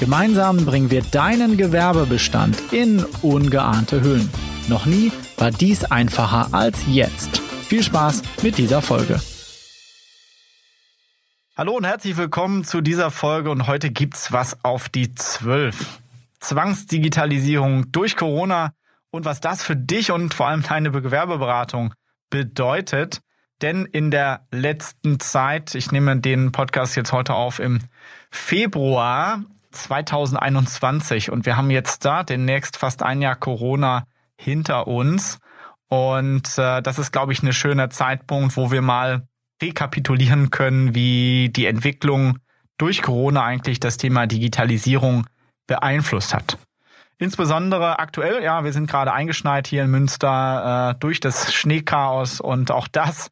Gemeinsam bringen wir deinen Gewerbebestand in ungeahnte Höhen. Noch nie war dies einfacher als jetzt. Viel Spaß mit dieser Folge. Hallo und herzlich willkommen zu dieser Folge und heute gibt's was auf die 12. Zwangsdigitalisierung durch Corona und was das für dich und vor allem deine Gewerbeberatung bedeutet. Denn in der letzten Zeit, ich nehme den Podcast jetzt heute auf im Februar 2021 und wir haben jetzt da demnächst fast ein Jahr Corona hinter uns. Und äh, das ist, glaube ich, ein schöner Zeitpunkt, wo wir mal rekapitulieren können, wie die Entwicklung durch Corona eigentlich das Thema Digitalisierung beeinflusst hat. Insbesondere aktuell, ja, wir sind gerade eingeschneit hier in Münster äh, durch das Schneechaos und auch das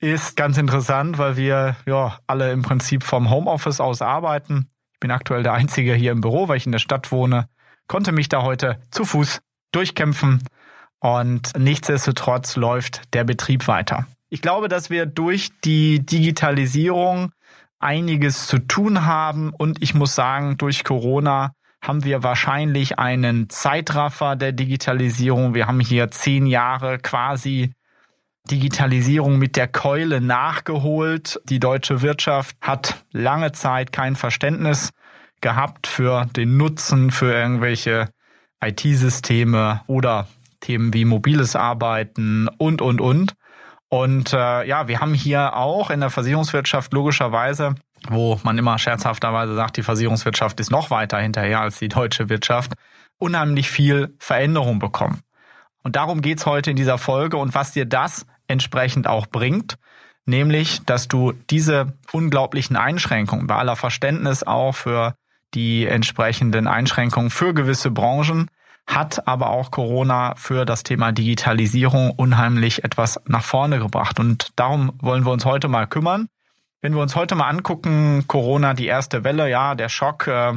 ist ganz interessant, weil wir ja alle im Prinzip vom Homeoffice aus arbeiten. Bin aktuell der Einzige hier im Büro, weil ich in der Stadt wohne, konnte mich da heute zu Fuß durchkämpfen und nichtsdestotrotz läuft der Betrieb weiter. Ich glaube, dass wir durch die Digitalisierung einiges zu tun haben und ich muss sagen, durch Corona haben wir wahrscheinlich einen Zeitraffer der Digitalisierung. Wir haben hier zehn Jahre quasi Digitalisierung mit der Keule nachgeholt. Die deutsche Wirtschaft hat lange Zeit kein Verständnis gehabt für den Nutzen für irgendwelche IT-Systeme oder Themen wie mobiles Arbeiten und, und, und. Und äh, ja, wir haben hier auch in der Versicherungswirtschaft logischerweise, wo man immer scherzhafterweise sagt, die Versicherungswirtschaft ist noch weiter hinterher als die deutsche Wirtschaft, unheimlich viel Veränderung bekommen. Und darum geht's heute in dieser Folge und was dir das entsprechend auch bringt, nämlich, dass du diese unglaublichen Einschränkungen, bei aller Verständnis auch für die entsprechenden Einschränkungen für gewisse Branchen, hat aber auch Corona für das Thema Digitalisierung unheimlich etwas nach vorne gebracht. Und darum wollen wir uns heute mal kümmern. Wenn wir uns heute mal angucken, Corona, die erste Welle, ja, der Schock äh,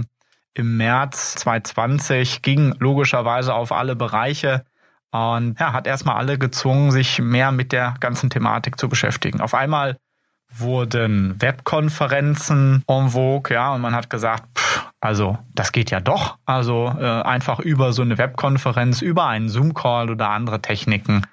im März 2020 ging logischerweise auf alle Bereiche und ja, hat erstmal alle gezwungen, sich mehr mit der ganzen Thematik zu beschäftigen. Auf einmal wurden Webkonferenzen en vogue, ja, und man hat gesagt, pff, also das geht ja doch. Also äh, einfach über so eine Webkonferenz, über einen Zoom-Call oder andere Techniken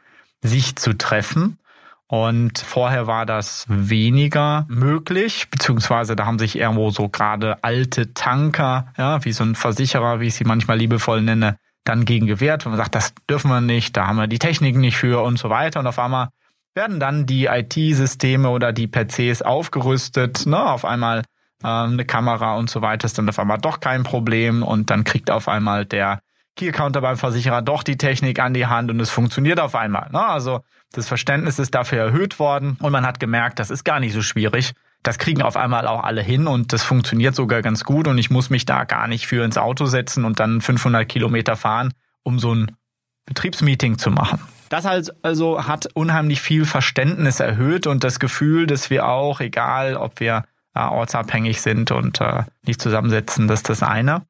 sich zu treffen. Und vorher war das weniger möglich, beziehungsweise da haben sich irgendwo so gerade alte Tanker, ja, wie so ein Versicherer, wie ich sie manchmal liebevoll nenne, dann gegen gewehrt, wenn man sagt, das dürfen wir nicht, da haben wir die Technik nicht für und so weiter. Und auf einmal werden dann die IT-Systeme oder die PCs aufgerüstet, ne, auf einmal äh, eine Kamera und so weiter ist dann auf einmal doch kein Problem und dann kriegt auf einmal der Key-Counter beim Versicherer doch die Technik an die Hand und es funktioniert auf einmal. Ne? Also das Verständnis ist dafür erhöht worden und man hat gemerkt, das ist gar nicht so schwierig. Das kriegen auf einmal auch alle hin und das funktioniert sogar ganz gut und ich muss mich da gar nicht für ins Auto setzen und dann 500 Kilometer fahren, um so ein Betriebsmeeting zu machen. Das also hat unheimlich viel Verständnis erhöht und das Gefühl, dass wir auch, egal ob wir äh, ortsabhängig sind und äh, nicht zusammensetzen, das ist das eine.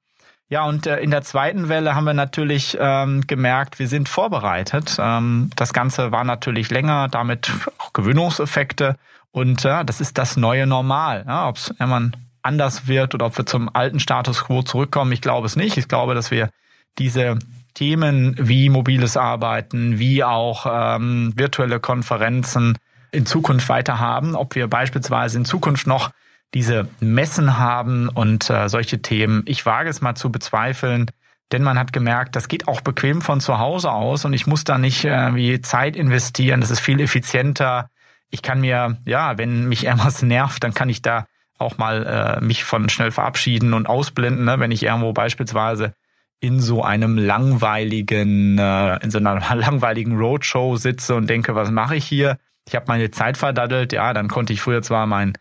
Ja, und äh, in der zweiten Welle haben wir natürlich ähm, gemerkt, wir sind vorbereitet. Ähm, das Ganze war natürlich länger, damit auch Gewöhnungseffekte. Und äh, das ist das neue Normal. Ja, ob es irgendwann anders wird oder ob wir zum alten Status quo zurückkommen, ich glaube es nicht. Ich glaube, dass wir diese Themen wie mobiles Arbeiten, wie auch ähm, virtuelle Konferenzen in Zukunft weiter haben, ob wir beispielsweise in Zukunft noch diese Messen haben und äh, solche Themen. Ich wage es mal zu bezweifeln, denn man hat gemerkt, das geht auch bequem von zu Hause aus und ich muss da nicht äh, wie Zeit investieren. Das ist viel effizienter. Ich kann mir, ja, wenn mich irgendwas nervt, dann kann ich da auch mal äh, mich von schnell verabschieden und ausblenden, ne? wenn ich irgendwo beispielsweise in so einem langweiligen, äh, in so einer langweiligen Roadshow sitze und denke, was mache ich hier? Ich habe meine Zeit verdaddelt, ja, dann konnte ich früher zwar mein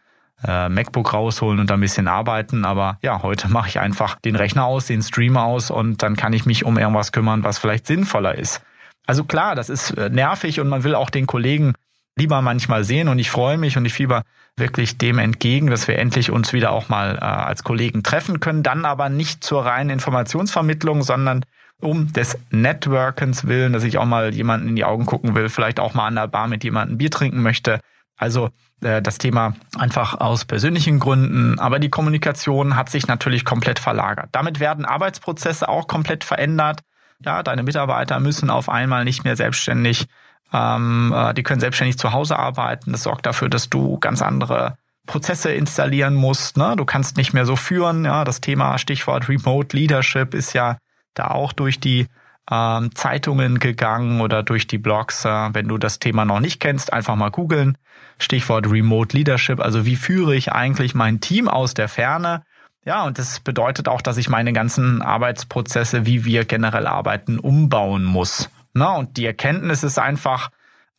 äh, MacBook rausholen und ein bisschen arbeiten. Aber ja, heute mache ich einfach den Rechner aus, den Stream aus und dann kann ich mich um irgendwas kümmern, was vielleicht sinnvoller ist. Also klar, das ist äh, nervig und man will auch den Kollegen lieber manchmal sehen und ich freue mich und ich fieber wirklich dem entgegen, dass wir endlich uns wieder auch mal äh, als Kollegen treffen können, dann aber nicht zur reinen Informationsvermittlung, sondern um des Networkens willen, dass ich auch mal jemanden in die Augen gucken will, vielleicht auch mal an der Bar mit jemandem Bier trinken möchte. Also äh, das Thema einfach aus persönlichen Gründen, aber die Kommunikation hat sich natürlich komplett verlagert. Damit werden Arbeitsprozesse auch komplett verändert. Ja, deine Mitarbeiter müssen auf einmal nicht mehr selbstständig, ähm, äh, die können selbstständig zu Hause arbeiten. Das sorgt dafür, dass du ganz andere Prozesse installieren musst. Ne? Du kannst nicht mehr so führen. Ja, das Thema Stichwort Remote Leadership ist ja da auch durch die ähm, Zeitungen gegangen oder durch die Blogs. Äh, wenn du das Thema noch nicht kennst, einfach mal googeln. Stichwort Remote Leadership. Also wie führe ich eigentlich mein Team aus der Ferne? Ja, und das bedeutet auch, dass ich meine ganzen Arbeitsprozesse, wie wir generell arbeiten, umbauen muss. Na, und die Erkenntnis ist einfach,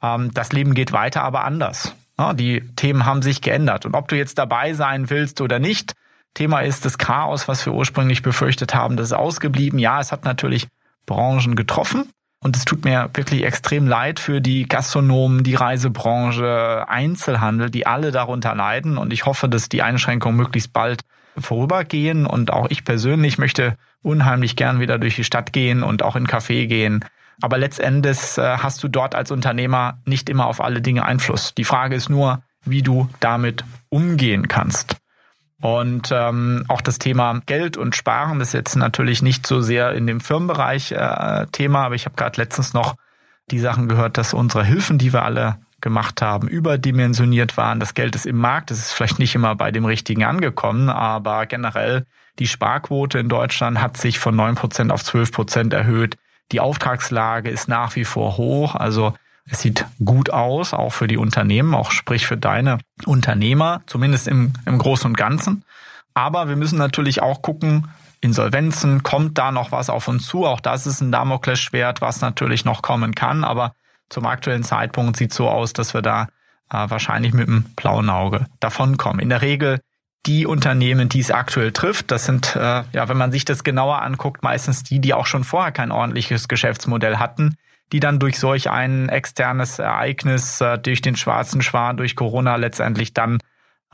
ähm, das Leben geht weiter, aber anders. Na, die Themen haben sich geändert. Und ob du jetzt dabei sein willst oder nicht, Thema ist das Chaos, was wir ursprünglich befürchtet haben, das ist ausgeblieben. Ja, es hat natürlich Branchen getroffen. Und es tut mir wirklich extrem leid für die Gastronomen, die Reisebranche, Einzelhandel, die alle darunter leiden. Und ich hoffe, dass die Einschränkungen möglichst bald vorübergehen. Und auch ich persönlich möchte unheimlich gern wieder durch die Stadt gehen und auch in Café gehen. Aber letztendlich äh, hast du dort als Unternehmer nicht immer auf alle Dinge Einfluss. Die Frage ist nur, wie du damit umgehen kannst. Und ähm, auch das Thema Geld und Sparen ist jetzt natürlich nicht so sehr in dem Firmenbereich äh, Thema, aber ich habe gerade letztens noch die Sachen gehört, dass unsere Hilfen, die wir alle gemacht haben, überdimensioniert waren. Das Geld ist im Markt, das ist vielleicht nicht immer bei dem Richtigen angekommen, aber generell die Sparquote in Deutschland hat sich von neun Prozent auf zwölf Prozent erhöht. Die Auftragslage ist nach wie vor hoch. Also es sieht gut aus, auch für die Unternehmen, auch sprich für deine Unternehmer, zumindest im, im Großen und Ganzen. Aber wir müssen natürlich auch gucken, Insolvenzen, kommt da noch was auf uns zu? Auch das ist ein Damoklesschwert, was natürlich noch kommen kann. Aber zum aktuellen Zeitpunkt sieht so aus, dass wir da äh, wahrscheinlich mit dem blauen Auge davonkommen. In der Regel die Unternehmen, die es aktuell trifft, das sind, äh, ja, wenn man sich das genauer anguckt, meistens die, die auch schon vorher kein ordentliches Geschäftsmodell hatten, die dann durch solch ein externes Ereignis, äh, durch den schwarzen Schwan, durch Corona letztendlich dann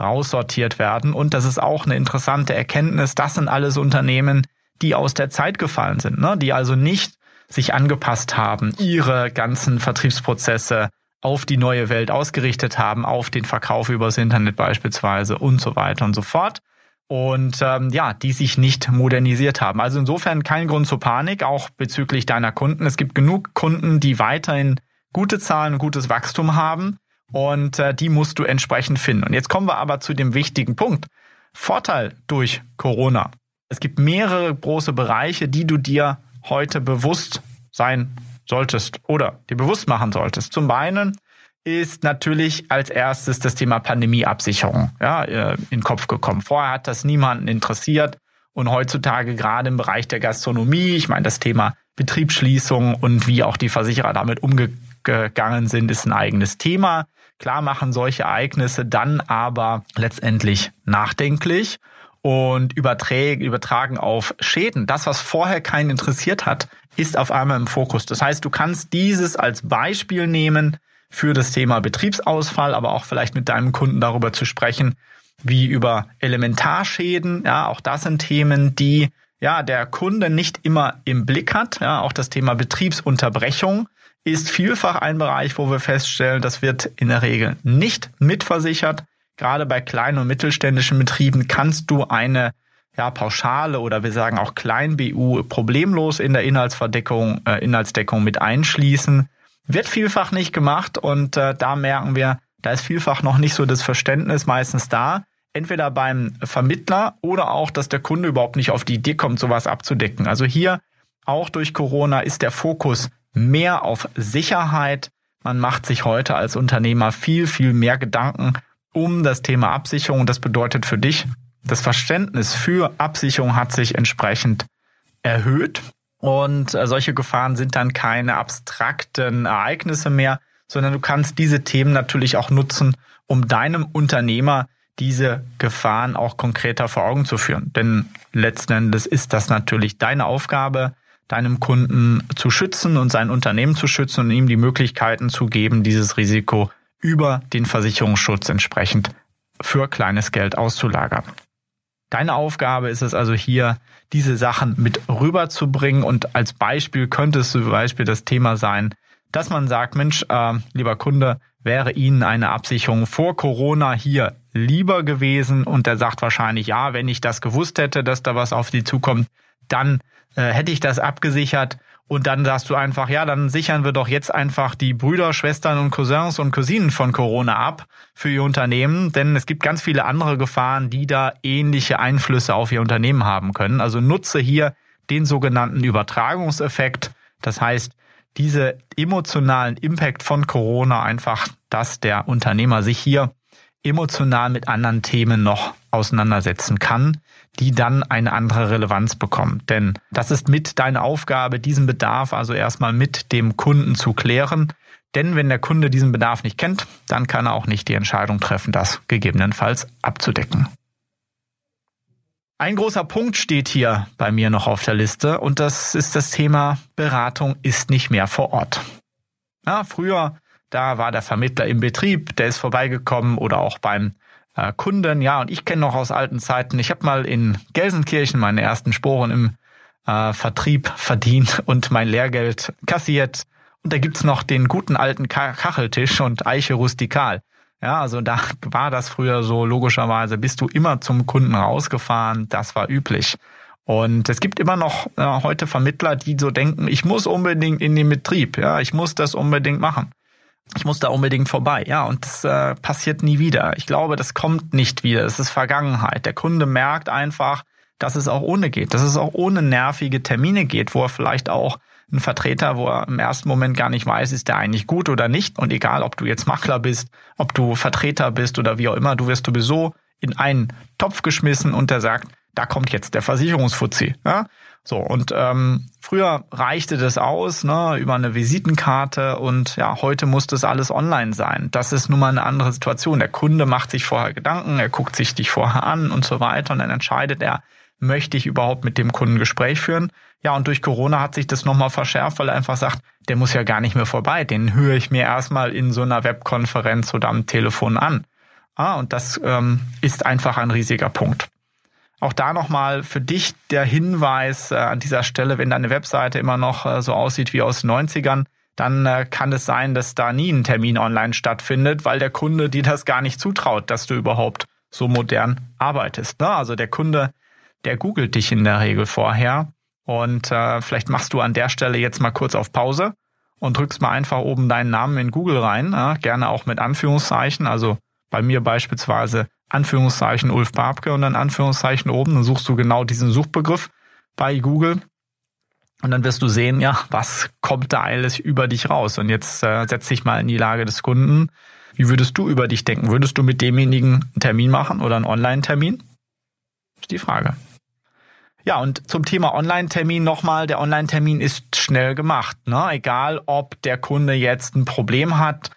raussortiert werden. Und das ist auch eine interessante Erkenntnis. Das sind alles Unternehmen, die aus der Zeit gefallen sind, ne? die also nicht sich angepasst haben, ihre ganzen Vertriebsprozesse auf die neue Welt ausgerichtet haben, auf den Verkauf übers Internet beispielsweise und so weiter und so fort, und ähm, ja, die sich nicht modernisiert haben. Also insofern kein Grund zur Panik, auch bezüglich deiner Kunden. Es gibt genug Kunden, die weiterhin gute Zahlen und gutes Wachstum haben und äh, die musst du entsprechend finden. Und jetzt kommen wir aber zu dem wichtigen Punkt. Vorteil durch Corona. Es gibt mehrere große Bereiche, die du dir heute bewusst sein solltest oder dir bewusst machen solltest. Zum einen ist natürlich als erstes das Thema Pandemieabsicherung ja, äh, in den Kopf gekommen. Vorher hat das niemanden interessiert und heutzutage gerade im Bereich der Gastronomie, ich meine das Thema Betriebsschließung und wie auch die Versicherer damit umgegangen sind, ist ein eigenes Thema. Klar machen solche Ereignisse dann aber letztendlich nachdenklich und übertragen auf Schäden. Das, was vorher keinen interessiert hat, ist auf einmal im Fokus. Das heißt, du kannst dieses als Beispiel nehmen, für das Thema Betriebsausfall, aber auch vielleicht mit deinem Kunden darüber zu sprechen, wie über Elementarschäden. Ja, auch das sind Themen, die ja der Kunde nicht immer im Blick hat. Ja, auch das Thema Betriebsunterbrechung ist vielfach ein Bereich, wo wir feststellen, das wird in der Regel nicht mitversichert. Gerade bei kleinen und mittelständischen Betrieben kannst du eine ja, Pauschale oder wir sagen auch Klein-BU problemlos in der Inhaltsverdeckung, äh, Inhaltsdeckung mit einschließen. Wird vielfach nicht gemacht und äh, da merken wir, da ist vielfach noch nicht so das Verständnis meistens da. Entweder beim Vermittler oder auch, dass der Kunde überhaupt nicht auf die Idee kommt, sowas abzudecken. Also hier auch durch Corona ist der Fokus mehr auf Sicherheit. Man macht sich heute als Unternehmer viel, viel mehr Gedanken um das Thema Absicherung. Das bedeutet für dich, das Verständnis für Absicherung hat sich entsprechend erhöht. Und äh, solche Gefahren sind dann keine abstrakten Ereignisse mehr, sondern du kannst diese Themen natürlich auch nutzen, um deinem Unternehmer diese Gefahren auch konkreter vor Augen zu führen. Denn letzten Endes ist das natürlich deine Aufgabe, deinem Kunden zu schützen und sein Unternehmen zu schützen und ihm die Möglichkeiten zu geben, dieses Risiko über den Versicherungsschutz entsprechend für kleines Geld auszulagern. Deine Aufgabe ist es also hier, diese Sachen mit rüberzubringen und als Beispiel könnte es zum Beispiel das Thema sein, dass man sagt, Mensch, äh, lieber Kunde, wäre Ihnen eine Absicherung vor Corona hier lieber gewesen? Und er sagt wahrscheinlich, ja, wenn ich das gewusst hätte, dass da was auf Sie zukommt, dann äh, hätte ich das abgesichert. Und dann sagst du einfach, ja, dann sichern wir doch jetzt einfach die Brüder, Schwestern und Cousins und Cousinen von Corona ab für ihr Unternehmen, denn es gibt ganz viele andere Gefahren, die da ähnliche Einflüsse auf ihr Unternehmen haben können. Also nutze hier den sogenannten Übertragungseffekt. Das heißt, diese emotionalen Impact von Corona einfach, dass der Unternehmer sich hier emotional mit anderen Themen noch auseinandersetzen kann, die dann eine andere Relevanz bekommen. Denn das ist mit deine Aufgabe, diesen Bedarf also erstmal mit dem Kunden zu klären. Denn wenn der Kunde diesen Bedarf nicht kennt, dann kann er auch nicht die Entscheidung treffen, das gegebenenfalls abzudecken. Ein großer Punkt steht hier bei mir noch auf der Liste und das ist das Thema Beratung ist nicht mehr vor Ort. Ja, früher, da war der Vermittler im Betrieb, der ist vorbeigekommen oder auch beim äh, Kunden. Ja, und ich kenne noch aus alten Zeiten, ich habe mal in Gelsenkirchen meine ersten Sporen im äh, Vertrieb verdient und mein Lehrgeld kassiert. Und da gibt's noch den guten alten Kacheltisch und Eiche rustikal. Ja, also da war das früher so, logischerweise bist du immer zum Kunden rausgefahren, das war üblich. Und es gibt immer noch äh, heute Vermittler, die so denken, ich muss unbedingt in den Betrieb, ja, ich muss das unbedingt machen. Ich muss da unbedingt vorbei, ja, und das äh, passiert nie wieder. Ich glaube, das kommt nicht wieder, es ist Vergangenheit. Der Kunde merkt einfach, dass es auch ohne geht, dass es auch ohne nervige Termine geht, wo er vielleicht auch ein Vertreter, wo er im ersten Moment gar nicht weiß, ist der eigentlich gut oder nicht. Und egal, ob du jetzt Makler bist, ob du Vertreter bist oder wie auch immer, du wirst sowieso in einen Topf geschmissen und der sagt, da kommt jetzt der Versicherungsfuzzi. Ja? So, und ähm, früher reichte das aus, ne, über eine Visitenkarte und ja, heute muss das alles online sein. Das ist nun mal eine andere Situation. Der Kunde macht sich vorher Gedanken, er guckt sich dich vorher an und so weiter und dann entscheidet er, möchte ich überhaupt mit dem Kunden Gespräch führen? Ja, und durch Corona hat sich das nochmal verschärft, weil er einfach sagt, der muss ja gar nicht mehr vorbei. Den höre ich mir erstmal in so einer Webkonferenz oder am Telefon an. Ah, und das ähm, ist einfach ein riesiger Punkt. Auch da nochmal für dich der Hinweis äh, an dieser Stelle, wenn deine Webseite immer noch äh, so aussieht wie aus den 90ern, dann äh, kann es sein, dass da nie ein Termin online stattfindet, weil der Kunde dir das gar nicht zutraut, dass du überhaupt so modern arbeitest. Ne? Also der Kunde der googelt dich in der Regel vorher. Und äh, vielleicht machst du an der Stelle jetzt mal kurz auf Pause und drückst mal einfach oben deinen Namen in Google rein, äh, gerne auch mit Anführungszeichen. Also bei mir beispielsweise Anführungszeichen Ulf Babke und dann Anführungszeichen oben. Dann suchst du genau diesen Suchbegriff bei Google. Und dann wirst du sehen, ja, was kommt da alles über dich raus? Und jetzt äh, setz dich mal in die Lage des Kunden. Wie würdest du über dich denken? Würdest du mit demjenigen einen Termin machen oder einen Online-Termin? Ist die Frage. Ja, und zum Thema Online-Termin nochmal. Der Online-Termin ist schnell gemacht. Ne? Egal, ob der Kunde jetzt ein Problem hat,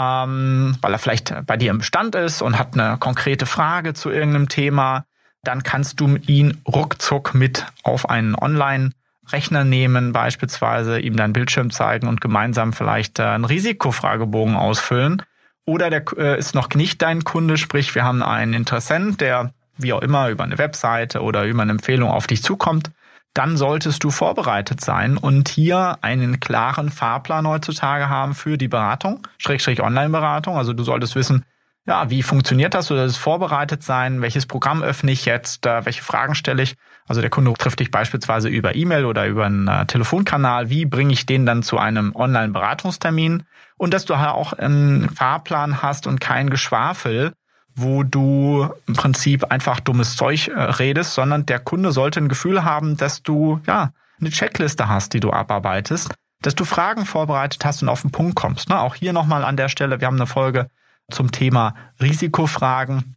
ähm, weil er vielleicht bei dir im Bestand ist und hat eine konkrete Frage zu irgendeinem Thema, dann kannst du ihn ruckzuck mit auf einen Online-Rechner nehmen, beispielsweise ihm deinen Bildschirm zeigen und gemeinsam vielleicht äh, einen Risikofragebogen ausfüllen. Oder der äh, ist noch nicht dein Kunde, sprich, wir haben einen Interessent, der wie auch immer, über eine Webseite oder über eine Empfehlung auf dich zukommt, dann solltest du vorbereitet sein und hier einen klaren Fahrplan heutzutage haben für die Beratung, Schrägstrich Online-Beratung. Also du solltest wissen, ja, wie funktioniert das? Du solltest vorbereitet sein, welches Programm öffne ich jetzt, welche Fragen stelle ich. Also der Kunde trifft dich beispielsweise über E-Mail oder über einen äh, Telefonkanal. Wie bringe ich den dann zu einem Online-Beratungstermin? Und dass du auch einen Fahrplan hast und kein Geschwafel, wo du im Prinzip einfach dummes Zeug äh, redest, sondern der Kunde sollte ein Gefühl haben, dass du ja eine Checkliste hast, die du abarbeitest, dass du Fragen vorbereitet hast und auf den Punkt kommst. Ne? Auch hier nochmal an der Stelle, wir haben eine Folge zum Thema Risikofragen.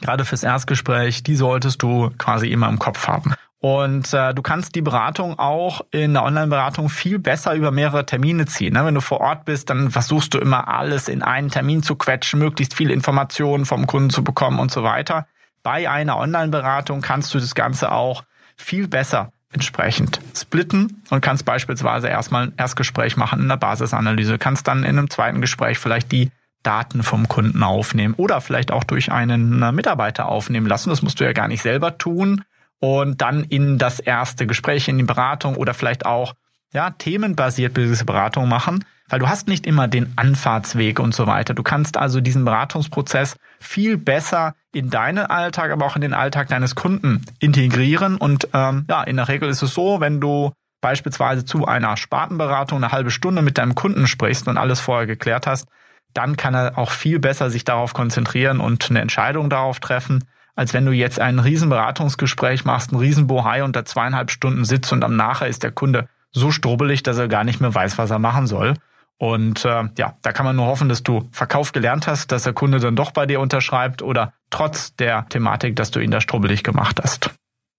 Gerade fürs Erstgespräch, die solltest du quasi immer im Kopf haben. Und äh, du kannst die Beratung auch in der Online-Beratung viel besser über mehrere Termine ziehen. Ne? Wenn du vor Ort bist, dann versuchst du immer alles in einen Termin zu quetschen, möglichst viele Informationen vom Kunden zu bekommen und so weiter. Bei einer Online-Beratung kannst du das Ganze auch viel besser entsprechend splitten und kannst beispielsweise erstmal ein Erstgespräch machen in der Basisanalyse, kannst dann in einem zweiten Gespräch vielleicht die Daten vom Kunden aufnehmen oder vielleicht auch durch einen Mitarbeiter aufnehmen lassen. Das musst du ja gar nicht selber tun und dann in das erste Gespräch, in die Beratung oder vielleicht auch ja, themenbasiert Beratung machen, weil du hast nicht immer den Anfahrtsweg und so weiter. Du kannst also diesen Beratungsprozess viel besser in deinen Alltag, aber auch in den Alltag deines Kunden integrieren. Und ähm, ja, in der Regel ist es so, wenn du beispielsweise zu einer Spartenberatung eine halbe Stunde mit deinem Kunden sprichst und alles vorher geklärt hast, dann kann er auch viel besser sich darauf konzentrieren und eine Entscheidung darauf treffen, als wenn du jetzt ein Riesenberatungsgespräch machst, ein Riesenbohai da zweieinhalb Stunden sitzt und am Nachher ist der Kunde so strubbelig, dass er gar nicht mehr weiß, was er machen soll. Und äh, ja, da kann man nur hoffen, dass du Verkauf gelernt hast, dass der Kunde dann doch bei dir unterschreibt oder trotz der Thematik, dass du ihn da strubbelig gemacht hast.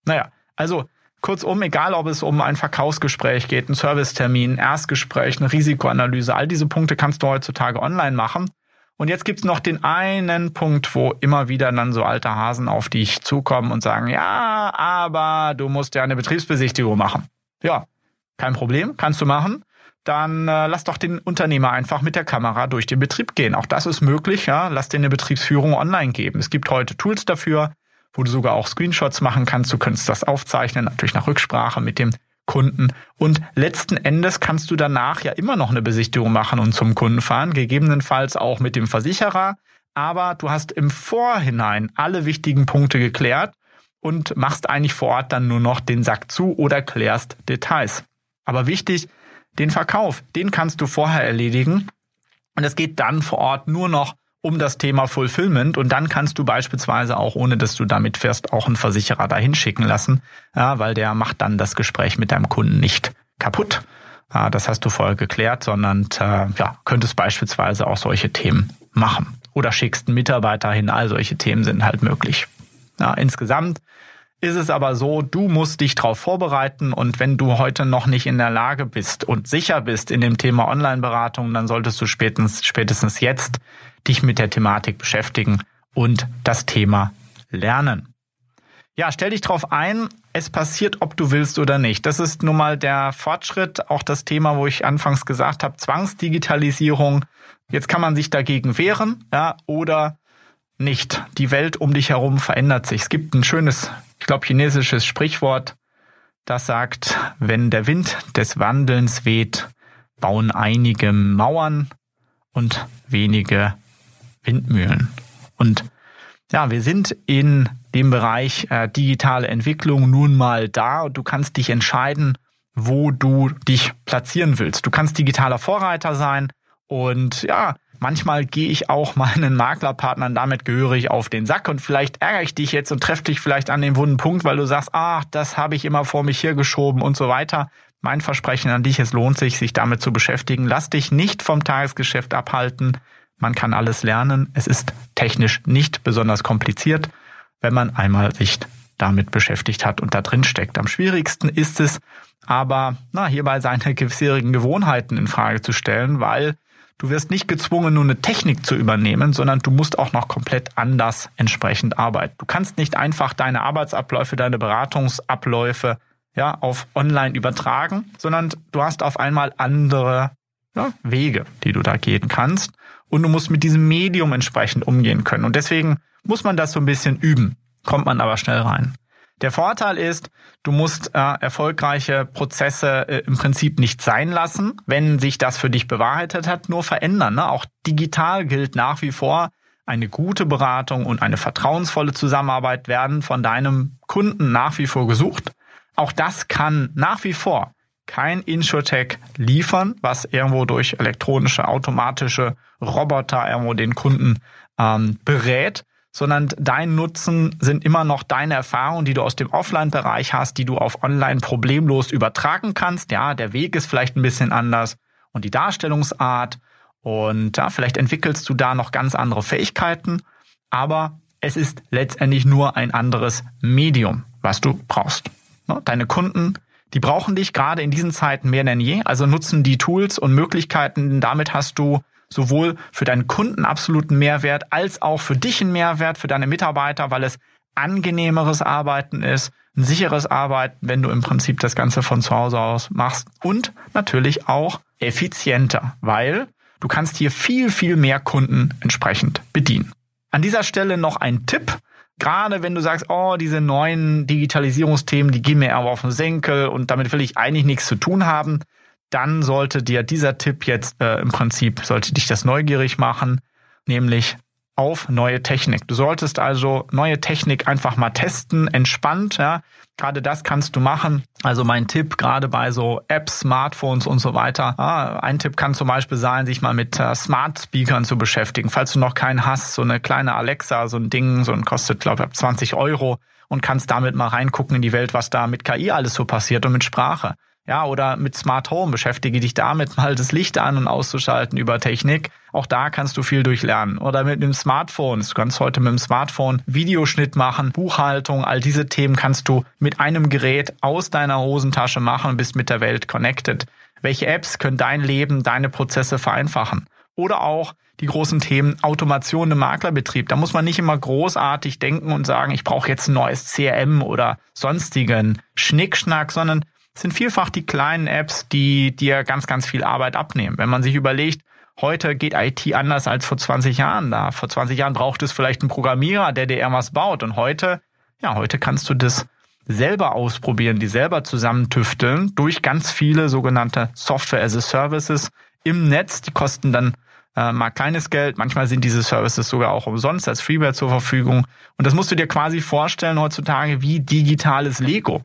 Naja, also kurzum, egal ob es um ein Verkaufsgespräch geht, ein Servicetermin, Erstgespräch, eine Risikoanalyse, all diese Punkte kannst du heutzutage online machen. Und jetzt gibt's noch den einen Punkt, wo immer wieder dann so alte Hasen auf dich zukommen und sagen, ja, aber du musst ja eine Betriebsbesichtigung machen. Ja, kein Problem, kannst du machen. Dann äh, lass doch den Unternehmer einfach mit der Kamera durch den Betrieb gehen. Auch das ist möglich, ja. Lass dir eine Betriebsführung online geben. Es gibt heute Tools dafür, wo du sogar auch Screenshots machen kannst. Du kannst das aufzeichnen, natürlich nach Rücksprache mit dem Kunden. Und letzten Endes kannst du danach ja immer noch eine Besichtigung machen und zum Kunden fahren, gegebenenfalls auch mit dem Versicherer. Aber du hast im Vorhinein alle wichtigen Punkte geklärt und machst eigentlich vor Ort dann nur noch den Sack zu oder klärst Details. Aber wichtig, den Verkauf, den kannst du vorher erledigen. Und es geht dann vor Ort nur noch um das Thema Fulfillment und dann kannst du beispielsweise auch, ohne dass du damit fährst, auch einen Versicherer dahin schicken lassen, ja, weil der macht dann das Gespräch mit deinem Kunden nicht kaputt. Ja, das hast du vorher geklärt, sondern äh, ja, könntest beispielsweise auch solche Themen machen. Oder schickst einen Mitarbeiter hin, all solche Themen sind halt möglich. Ja, insgesamt ist es aber so, du musst dich darauf vorbereiten und wenn du heute noch nicht in der Lage bist und sicher bist in dem Thema Online-Beratung, dann solltest du spätestens, spätestens jetzt dich mit der Thematik beschäftigen und das Thema lernen. Ja, stell dich drauf ein, es passiert, ob du willst oder nicht. Das ist nun mal der Fortschritt, auch das Thema, wo ich anfangs gesagt habe, Zwangsdigitalisierung. Jetzt kann man sich dagegen wehren, ja, oder nicht. Die Welt um dich herum verändert sich. Es gibt ein schönes, ich glaube, chinesisches Sprichwort, das sagt, wenn der Wind des Wandelns weht, bauen einige Mauern und wenige Windmühlen. Und ja, wir sind in dem Bereich äh, digitale Entwicklung nun mal da und du kannst dich entscheiden, wo du dich platzieren willst. Du kannst digitaler Vorreiter sein und ja, manchmal gehe ich auch meinen Maklerpartnern damit gehörig auf den Sack und vielleicht ärgere ich dich jetzt und treffe dich vielleicht an den wunden Punkt, weil du sagst, ach, das habe ich immer vor mich hergeschoben und so weiter. Mein Versprechen an dich, es lohnt sich, sich damit zu beschäftigen. Lass dich nicht vom Tagesgeschäft abhalten. Man kann alles lernen. Es ist technisch nicht besonders kompliziert, wenn man einmal sich damit beschäftigt hat und da drin steckt. Am schwierigsten ist es aber, na, hierbei seine bisherigen Gewohnheiten in Frage zu stellen, weil du wirst nicht gezwungen, nur eine Technik zu übernehmen, sondern du musst auch noch komplett anders entsprechend arbeiten. Du kannst nicht einfach deine Arbeitsabläufe, deine Beratungsabläufe ja, auf online übertragen, sondern du hast auf einmal andere ja, Wege, die du da gehen kannst und du musst mit diesem Medium entsprechend umgehen können. Und deswegen muss man das so ein bisschen üben, kommt man aber schnell rein. Der Vorteil ist, du musst äh, erfolgreiche Prozesse äh, im Prinzip nicht sein lassen, wenn sich das für dich bewahrheitet hat, nur verändern. Ne? Auch digital gilt nach wie vor, eine gute Beratung und eine vertrauensvolle Zusammenarbeit werden von deinem Kunden nach wie vor gesucht. Auch das kann nach wie vor kein Insurtech liefern, was irgendwo durch elektronische, automatische Roboter irgendwo den Kunden ähm, berät, sondern dein Nutzen sind immer noch deine Erfahrungen, die du aus dem Offline-Bereich hast, die du auf Online problemlos übertragen kannst. Ja, der Weg ist vielleicht ein bisschen anders und die Darstellungsart und ja, vielleicht entwickelst du da noch ganz andere Fähigkeiten, aber es ist letztendlich nur ein anderes Medium, was du brauchst. Ne? Deine Kunden, die brauchen dich gerade in diesen Zeiten mehr denn je, also nutzen die Tools und Möglichkeiten. Damit hast du sowohl für deinen Kunden absoluten Mehrwert als auch für dich einen Mehrwert, für deine Mitarbeiter, weil es angenehmeres Arbeiten ist, ein sicheres Arbeiten, wenn du im Prinzip das Ganze von zu Hause aus machst und natürlich auch effizienter, weil du kannst hier viel, viel mehr Kunden entsprechend bedienen. An dieser Stelle noch ein Tipp. Gerade wenn du sagst, oh, diese neuen Digitalisierungsthemen, die gehen mir aber auf den Senkel und damit will ich eigentlich nichts zu tun haben, dann sollte dir dieser Tipp jetzt äh, im Prinzip, sollte dich das neugierig machen, nämlich auf neue Technik. Du solltest also neue Technik einfach mal testen, entspannt, ja. Gerade das kannst du machen. Also mein Tipp, gerade bei so Apps, Smartphones und so weiter. Ah, ein Tipp kann zum Beispiel sein, sich mal mit äh, Smart Speakern zu beschäftigen. Falls du noch keinen hast, so eine kleine Alexa, so ein Ding, so ein kostet, glaube ich, 20 Euro und kannst damit mal reingucken in die Welt, was da mit KI alles so passiert und mit Sprache. Ja, oder mit Smart Home beschäftige dich damit, mal das Licht an und auszuschalten über Technik. Auch da kannst du viel durchlernen. Oder mit dem Smartphone. Du kannst heute mit dem Smartphone Videoschnitt machen, Buchhaltung, all diese Themen kannst du mit einem Gerät aus deiner Hosentasche machen und bist mit der Welt connected. Welche Apps können dein Leben, deine Prozesse vereinfachen? Oder auch die großen Themen Automation im Maklerbetrieb. Da muss man nicht immer großartig denken und sagen, ich brauche jetzt ein neues CRM oder sonstigen Schnickschnack, sondern sind vielfach die kleinen Apps, die dir ganz, ganz viel Arbeit abnehmen. Wenn man sich überlegt, heute geht IT anders als vor 20 Jahren da. Vor 20 Jahren braucht es vielleicht einen Programmierer, der dir irgendwas baut. Und heute, ja, heute kannst du das selber ausprobieren, die selber zusammentüfteln durch ganz viele sogenannte Software as a Services im Netz. Die kosten dann äh, mal kleines Geld. Manchmal sind diese Services sogar auch umsonst als Freeware zur Verfügung. Und das musst du dir quasi vorstellen heutzutage wie digitales Lego.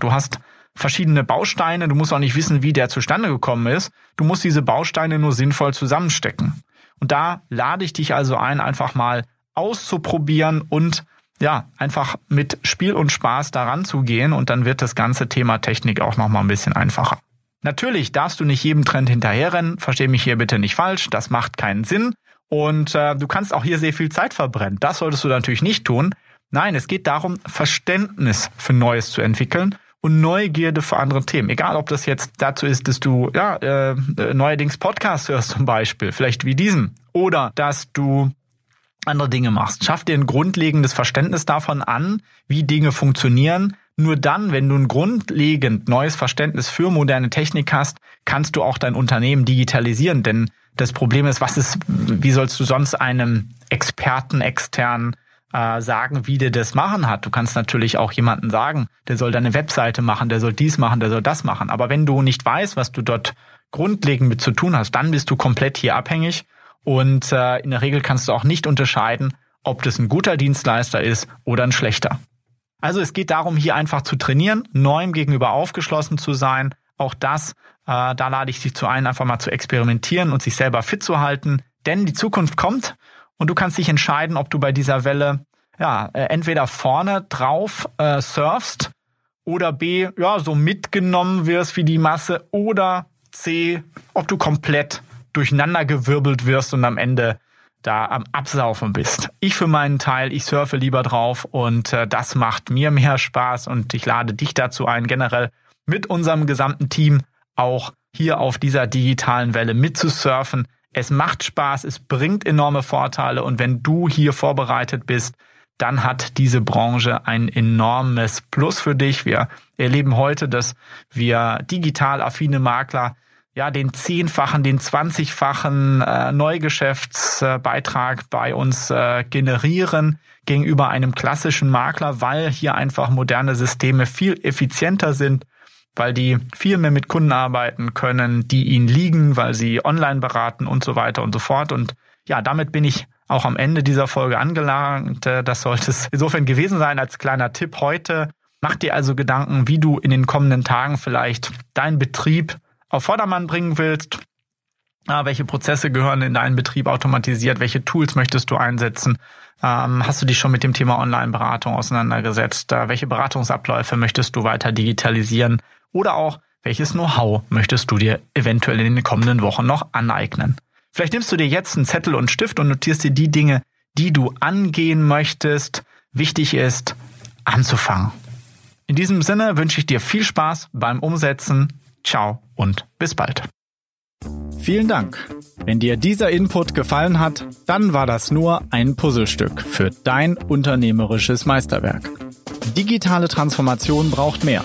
Du hast verschiedene Bausteine. Du musst auch nicht wissen, wie der zustande gekommen ist. Du musst diese Bausteine nur sinnvoll zusammenstecken. Und da lade ich dich also ein, einfach mal auszuprobieren und ja, einfach mit Spiel und Spaß daran zu gehen und dann wird das ganze Thema Technik auch nochmal ein bisschen einfacher. Natürlich darfst du nicht jedem Trend hinterherrennen, versteh mich hier bitte nicht falsch, das macht keinen Sinn und äh, du kannst auch hier sehr viel Zeit verbrennen. Das solltest du natürlich nicht tun. Nein, es geht darum, Verständnis für Neues zu entwickeln und Neugierde für andere Themen. Egal, ob das jetzt dazu ist, dass du ja äh, neuerdings Podcasts hörst zum Beispiel, vielleicht wie diesen, oder dass du andere Dinge machst. Schaff dir ein grundlegendes Verständnis davon an, wie Dinge funktionieren. Nur dann, wenn du ein grundlegend neues Verständnis für moderne Technik hast, kannst du auch dein Unternehmen digitalisieren. Denn das Problem ist, was ist, wie sollst du sonst einem Experten externen äh, sagen, wie der das machen hat. Du kannst natürlich auch jemanden sagen, der soll deine Webseite machen, der soll dies machen, der soll das machen. Aber wenn du nicht weißt, was du dort grundlegend mit zu tun hast, dann bist du komplett hier abhängig. Und äh, in der Regel kannst du auch nicht unterscheiden, ob das ein guter Dienstleister ist oder ein schlechter. Also es geht darum, hier einfach zu trainieren, neuem gegenüber aufgeschlossen zu sein. Auch das, äh, da lade ich dich zu ein, einfach mal zu experimentieren und sich selber fit zu halten. Denn die Zukunft kommt und du kannst dich entscheiden, ob du bei dieser Welle ja äh, entweder vorne drauf äh, surfst oder B ja so mitgenommen wirst wie die Masse oder C ob du komplett durcheinandergewirbelt wirst und am Ende da am Absaufen bist. Ich für meinen Teil, ich surfe lieber drauf und äh, das macht mir mehr Spaß und ich lade dich dazu ein, generell mit unserem gesamten Team auch hier auf dieser digitalen Welle mitzusurfen, es macht Spaß, es bringt enorme Vorteile und wenn du hier vorbereitet bist, dann hat diese Branche ein enormes Plus für dich. Wir erleben heute, dass wir digital affine Makler ja den zehnfachen, den zwanzigfachen äh, Neugeschäftsbeitrag bei uns äh, generieren gegenüber einem klassischen Makler, weil hier einfach moderne Systeme viel effizienter sind weil die viel mehr mit Kunden arbeiten können, die ihnen liegen, weil sie online beraten und so weiter und so fort. Und ja, damit bin ich auch am Ende dieser Folge angelangt. Das sollte es insofern gewesen sein als kleiner Tipp heute. Mach dir also Gedanken, wie du in den kommenden Tagen vielleicht deinen Betrieb auf Vordermann bringen willst. Welche Prozesse gehören in deinen Betrieb automatisiert? Welche Tools möchtest du einsetzen? Ähm, hast du dich schon mit dem Thema Online-Beratung auseinandergesetzt? welche Beratungsabläufe möchtest du weiter digitalisieren? Oder auch, welches Know-how möchtest du dir eventuell in den kommenden Wochen noch aneignen? Vielleicht nimmst du dir jetzt einen Zettel und Stift und notierst dir die Dinge, die du angehen möchtest. Wichtig ist, anzufangen. In diesem Sinne wünsche ich dir viel Spaß beim Umsetzen. Ciao und bis bald. Vielen Dank. Wenn dir dieser Input gefallen hat, dann war das nur ein Puzzlestück für dein unternehmerisches Meisterwerk. Digitale Transformation braucht mehr.